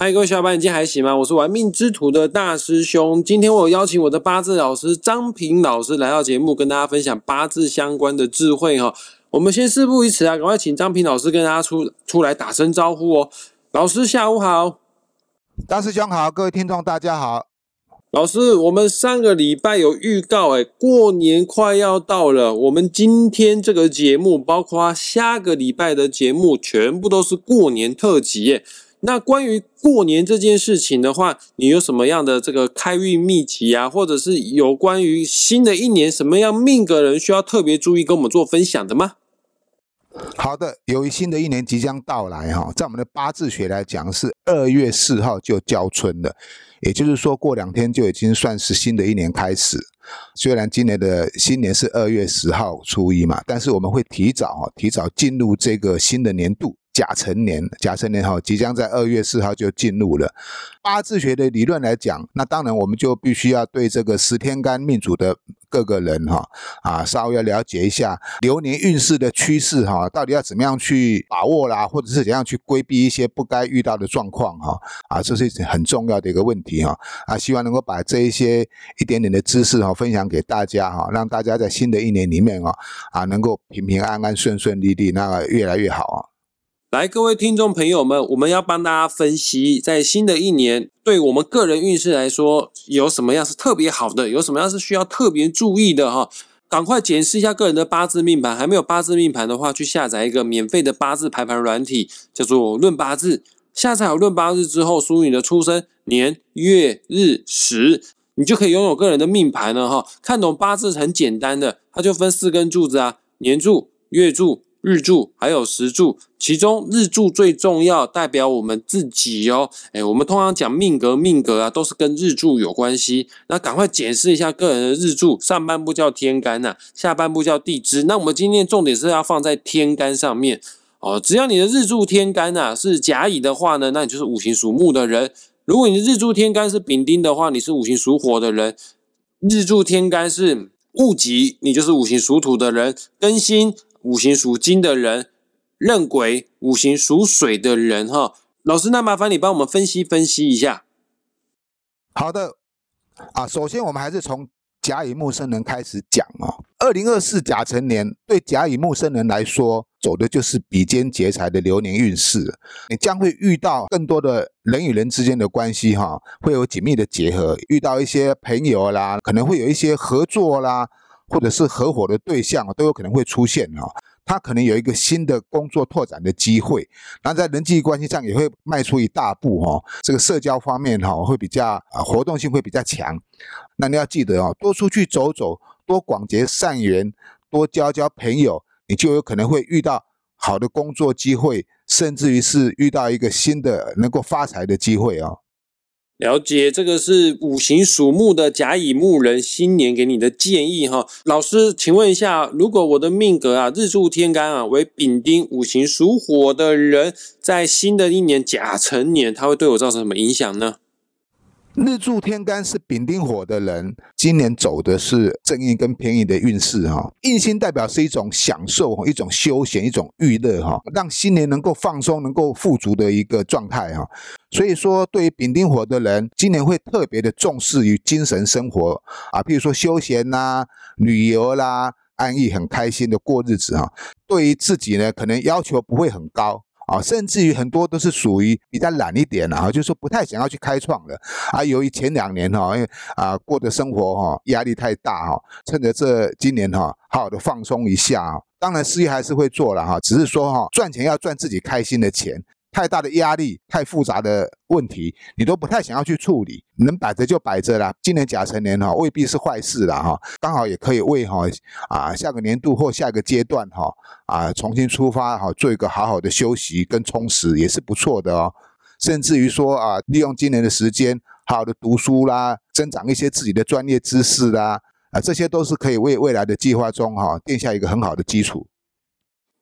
嗨，各位小伙伴，你今天还行吗？我是玩命之徒的大师兄。今天我邀请我的八字老师张平老师来到节目，跟大家分享八字相关的智慧哈。我们先事不宜迟啊，赶快请张平老师跟大家出出来打声招呼哦。老师下午好，大师兄好，各位听众大家好。老师，我们上个礼拜有预告，哎，过年快要到了，我们今天这个节目，包括下个礼拜的节目，全部都是过年特辑耶。那关于过年这件事情的话，你有什么样的这个开运秘籍啊，或者是有关于新的一年什么样命格人需要特别注意，跟我们做分享的吗？好的，由于新的一年即将到来哈，在我们的八字学来讲是二月四号就交春了，也就是说过两天就已经算是新的一年开始。虽然今年的新年是二月十号初一嘛，但是我们会提早哈，提早进入这个新的年度。甲辰年，甲辰年哈，即将在二月四号就进入了。八字学的理论来讲，那当然我们就必须要对这个十天干命主的各个人哈啊，稍微了解一下流年运势的趋势哈，到底要怎么样去把握啦，或者是怎样去规避一些不该遇到的状况哈啊，这是很重要的一个问题哈啊，希望能够把这一些一点点的知识哈分享给大家哈，让大家在新的一年里面啊啊能够平平安安、顺顺利利，那个越来越好啊。来，各位听众朋友们，我们要帮大家分析，在新的一年，对我们个人运势来说，有什么样是特别好的，有什么样是需要特别注意的哈？赶快检视一下个人的八字命盘，还没有八字命盘的话，去下载一个免费的八字排盘软体，叫做《论八字》。下载好《论八字》之后，输入你的出生年月日时，你就可以拥有个人的命盘了哈。看懂八字很简单的，它就分四根柱子啊，年柱、月柱。日柱还有时柱，其中日柱最重要，代表我们自己哦。哎，我们通常讲命格，命格啊，都是跟日柱有关系。那赶快解释一下个人的日柱，上半部叫天干呐，下半部叫地支。那我们今天重点是要放在天干上面哦。只要你的日柱天干呐是甲乙的话呢，那你就是五行属木的人；如果你的日柱天干是丙丁的话，你是五行属火的人；日柱天干是戊己，你就是五行属土的人。庚辛。五行属金的人，壬癸五行属水的人，哈，老师，那麻烦你帮我们分析分析一下。好的，啊，首先我们还是从甲乙木生人开始讲哦。二零二四甲辰年对甲乙木生人来说，走的就是比肩劫财的流年运势，你将会遇到更多的人与人之间的关系，哈，会有紧密的结合，遇到一些朋友啦，可能会有一些合作啦。或者是合伙的对象都有可能会出现哈，他可能有一个新的工作拓展的机会，那在人际关系上也会迈出一大步哈。这个社交方面哈会比较啊活动性会比较强，那你要记得哦，多出去走走，多广结善缘，多交交朋友，你就有可能会遇到好的工作机会，甚至于是遇到一个新的能够发财的机会哦。了解，这个是五行属木的甲乙木人新年给你的建议哈。老师，请问一下，如果我的命格啊日柱天干啊为丙丁，五行属火的人，在新的一年甲辰年，他会对我造成什么影响呢？日柱天干是丙丁火的人，今年走的是正印跟偏印的运势哈。印星代表是一种享受、一种休闲、一种娱乐哈，让新年能够放松、能够富足的一个状态哈。所以说，对于丙丁火的人，今年会特别的重视于精神生活啊，比如说休闲啦、旅游啦、安逸很开心的过日子哈。对于自己呢，可能要求不会很高。啊，甚至于很多都是属于比较懒一点啊，就是说不太想要去开创的啊。由于前两年哈，因为啊过的生活哈压力太大哈，趁着这今年哈，好好的放松一下啊。当然事业还是会做了哈，只是说哈赚钱要赚自己开心的钱。太大的压力、太复杂的问题，你都不太想要去处理，能摆着就摆着啦。今年甲辰年哈，未必是坏事啦哈，刚好也可以为哈啊下个年度或下个阶段哈啊重新出发哈，做一个好好的休息跟充实，也是不错的哦。甚至于说啊，利用今年的时间，好好的读书啦，增长一些自己的专业知识啦，啊，这些都是可以为未来的计划中哈奠下一个很好的基础。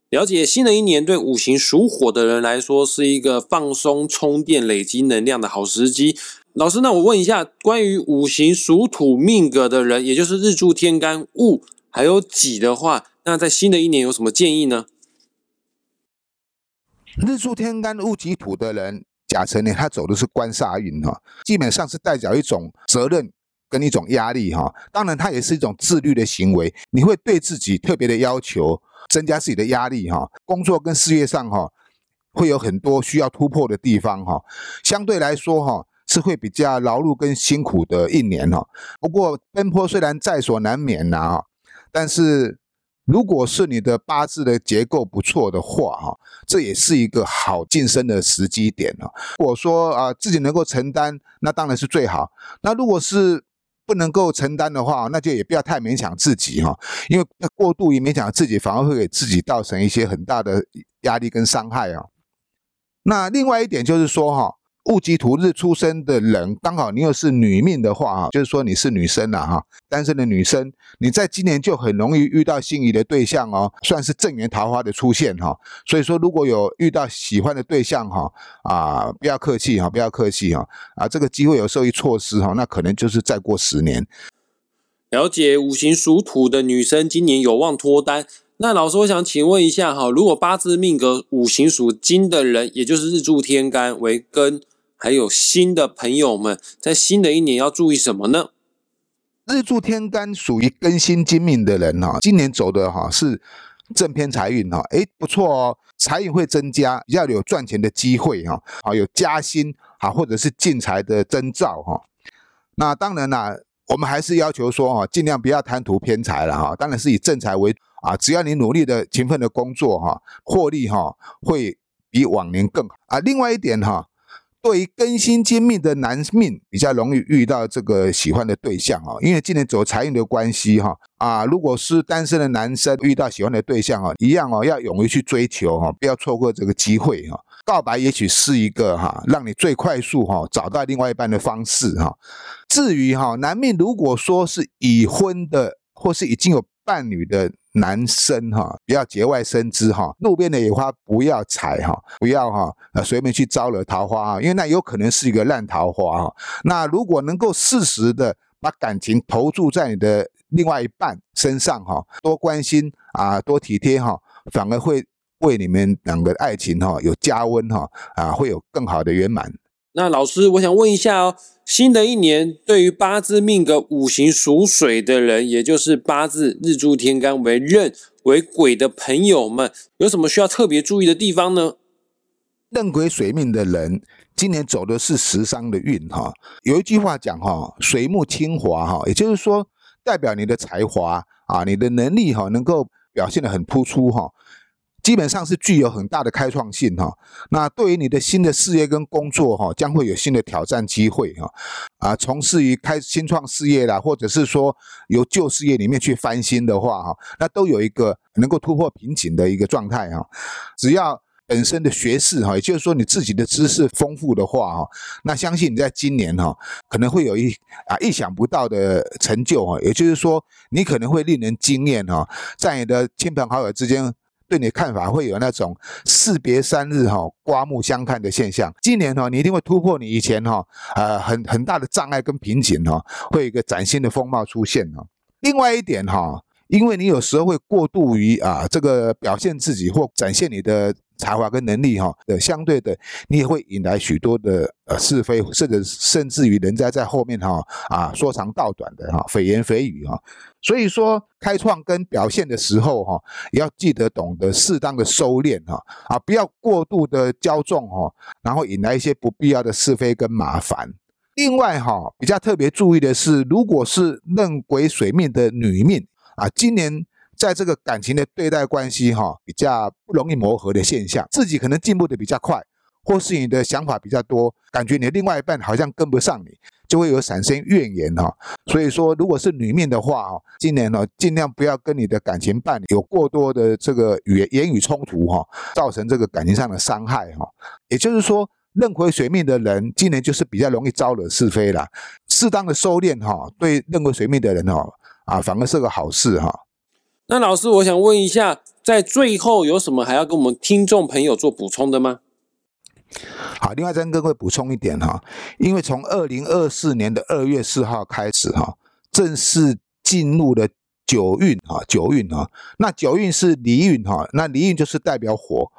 了解新的一年对五行属火的人来说是一个放松、充电、累积能量的好时机。老师，那我问一下，关于五行属土命格的人，也就是日柱天干戊还有己的话，那在新的一年有什么建议呢？日柱天干戊己土的人，甲辰年，他走的是官煞运哈，基本上是代表一种责任跟一种压力哈。当然，它也是一种自律的行为，你会对自己特别的要求，增加自己的压力哈。工作跟事业上哈，会有很多需要突破的地方哈。相对来说哈，是会比较劳碌跟辛苦的一年哈。不过奔波虽然在所难免呐，但是。如果是你的八字的结构不错的话，哈，这也是一个好晋升的时机点哦。如果说啊自己能够承担，那当然是最好。那如果是不能够承担的话，那就也不要太勉强自己哈，因为过度于勉强自己，反而会给自己造成一些很大的压力跟伤害啊。那另外一点就是说哈。戊己土日出生的人，刚好你又是女命的话，哈，就是说你是女生了哈，单身的女生，你在今年就很容易遇到心仪的对象哦，算是正缘桃花的出现哈。所以说，如果有遇到喜欢的对象哈，啊，不要客气哈，不要客气哈，啊，这个机会有时候一错失哈，那可能就是再过十年。了解五行属土的女生，今年有望脱单。那老师，我想请问一下哈，如果八字命格五行属金的人，也就是日柱天干为根。还有新的朋友们，在新的一年要注意什么呢？日柱天干属于更新金命的人哈，今年走的哈是正偏财运哈，诶不错哦，财运会增加，比较有赚钱的机会哈，啊有加薪啊或者是进财的征兆哈。那当然啦，我们还是要求说哈，尽量不要贪图偏财了哈，当然是以正财为啊，只要你努力的勤奋的工作哈，获利哈会比往年更好啊。另外一点哈。对于更新金命的男命，比较容易遇到这个喜欢的对象哦，因为今年走财运的关系哈啊，如果是单身的男生遇到喜欢的对象啊，一样哦，要勇于去追求哈，不要错过这个机会哈。告白也许是一个哈，让你最快速哈找到另外一半的方式哈。至于哈男命，如果说是已婚的或是已经有伴侣的。男生哈，不要节外生枝哈，路边的野花不要采哈，不要哈，呃，随便去招惹桃花啊，因为那有可能是一个烂桃花哈。那如果能够适时的把感情投注在你的另外一半身上哈，多关心啊，多体贴哈，反而会为你们两个爱情哈有加温哈，啊，会有更好的圆满。那老师，我想问一下哦。新的一年，对于八字命格五行属水的人，也就是八字日柱天干为壬为癸的朋友们，有什么需要特别注意的地方呢？壬癸水命的人，今年走的是食伤的运哈。有一句话讲哈，水木清华哈，也就是说，代表你的才华啊，你的能力哈，能够表现的很突出哈。基本上是具有很大的开创性哈，那对于你的新的事业跟工作哈，将会有新的挑战机会哈，啊，从事于开新创事业啦，或者是说由旧事业里面去翻新的话哈，那都有一个能够突破瓶颈的一个状态哈。只要本身的学识哈，也就是说你自己的知识丰富的话哈，那相信你在今年哈，可能会有一啊意想不到的成就哈，也就是说你可能会令人惊艳哈，在你的亲朋好友之间。对你的看法会有那种士别三日哈，刮目相看的现象。今年哈，你一定会突破你以前哈，呃，很很大的障碍跟瓶颈哈，会有一个崭新的风貌出现哈。另外一点哈，因为你有时候会过度于啊，这个表现自己或展现你的。才华跟能力哈的相对的，你也会引来许多的呃是非，甚至甚至于人家在后面哈啊说长道短的哈蜚言蜚语哈。所以说开创跟表现的时候哈，也要记得懂得适当的收敛哈啊，不要过度的骄纵哈，然后引来一些不必要的是非跟麻烦。另外哈，比较特别注意的是，如果是壬癸水命的女命啊，今年。在这个感情的对待关系哈，比较不容易磨合的现象，自己可能进步的比较快，或是你的想法比较多，感觉你的另外一半好像跟不上你，就会有产生怨言哈。所以说，如果是女命的话哈，今年呢尽量不要跟你的感情伴侣有过多的这个语言言语冲突哈，造成这个感情上的伤害哈。也就是说，壬癸水命的人今年就是比较容易招惹是非了，适当的收敛哈，对壬癸水命的人哈啊，反而是个好事哈。那老师，我想问一下，在最后有什么还要跟我们听众朋友做补充的吗？好，另外再跟各位补充一点哈，因为从二零二四年的二月四号开始哈，正式进入了九运哈，九运哈，那九运是离运哈，那离运就是代表火。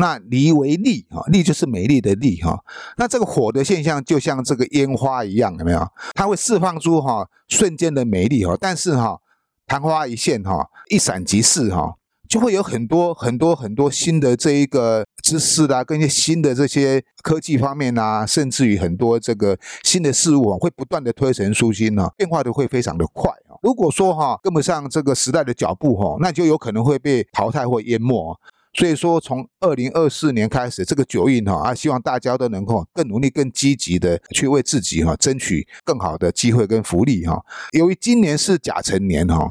那离为丽哈，丽就是美丽的丽哈。那这个火的现象就像这个烟花一样，有没有？它会释放出哈瞬间的美丽哈，但是哈昙花一现哈，一闪即逝哈。就会有很多很多很多新的这一个知识啦，跟一些新的这些科技方面啊，甚至于很多这个新的事物啊，会不断的推陈出新呢，变化的会非常的快啊。如果说哈跟不上这个时代的脚步哈，那就有可能会被淘汰或淹没。所以说，从二零二四年开始，这个九运哈啊，希望大家都能够更努力、更积极的去为自己哈争取更好的机会跟福利哈。由于今年是甲辰年哈。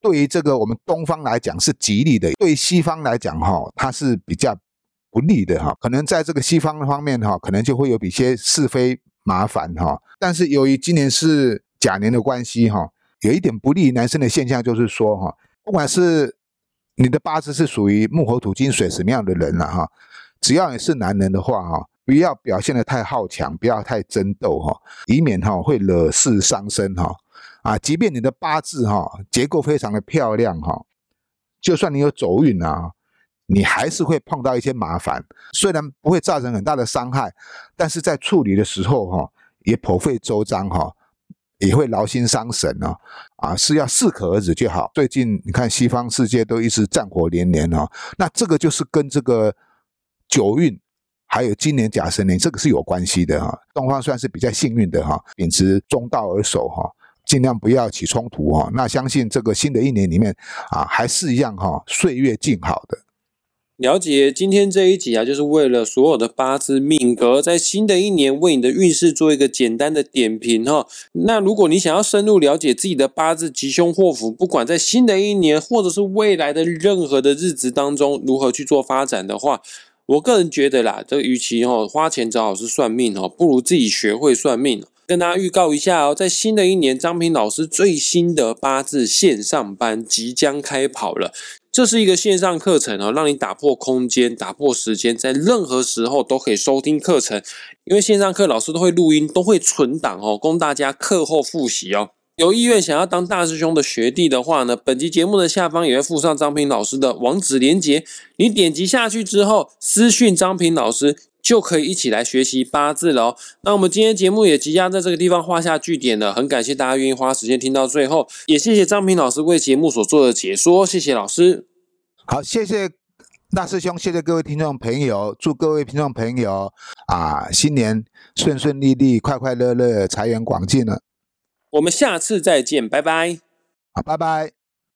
对于这个我们东方来讲是吉利的，对西方来讲哈，它是比较不利的哈。可能在这个西方方面哈，可能就会有一些是非麻烦哈。但是由于今年是甲年的关系哈，有一点不利男生的现象就是说哈，不管是你的八字是属于木火土金水什么样的人了哈，只要你是男人的话哈，不要表现的太好强，不要太争斗哈，以免哈会惹事伤身哈。啊，即便你的八字哈结构非常的漂亮哈，就算你有走运啊，你还是会碰到一些麻烦。虽然不会造成很大的伤害，但是在处理的时候哈，也颇费周章哈，也会劳心伤神哦。啊，是要适可而止就好。最近你看西方世界都一直战火连连哦，那这个就是跟这个九运还有今年甲申年这个是有关系的哈。东方算是比较幸运的哈，秉持中道而守哈。尽量不要起冲突哈，那相信这个新的一年里面啊，还是一样哈，岁月静好的。了解今天这一集啊，就是为了所有的八字命格，在新的一年为你的运势做一个简单的点评哈。那如果你想要深入了解自己的八字吉凶祸福，不管在新的一年或者是未来的任何的日子当中，如何去做发展的话，我个人觉得啦，这与其哦花钱找老师算命哦，不如自己学会算命。跟大家预告一下哦，在新的一年，张平老师最新的八字线上班即将开跑了。这是一个线上课程哦，让你打破空间、打破时间，在任何时候都可以收听课程。因为线上课老师都会录音，都会存档哦，供大家课后复习哦。有意愿想要当大师兄的学弟的话呢，本期节目的下方也会附上张平老师的网址连接，你点击下去之后，私讯张平老师。就可以一起来学习八字了哦。那我们今天节目也即将在这个地方画下句点了。很感谢大家愿意花时间听到最后，也谢谢张平老师为节目所做的解说。谢谢老师。好，谢谢大师兄，谢谢各位听众朋友，祝各位听众朋友啊，新年顺顺利利，快快乐乐，财源广进了。我们下次再见，拜拜。好，拜拜。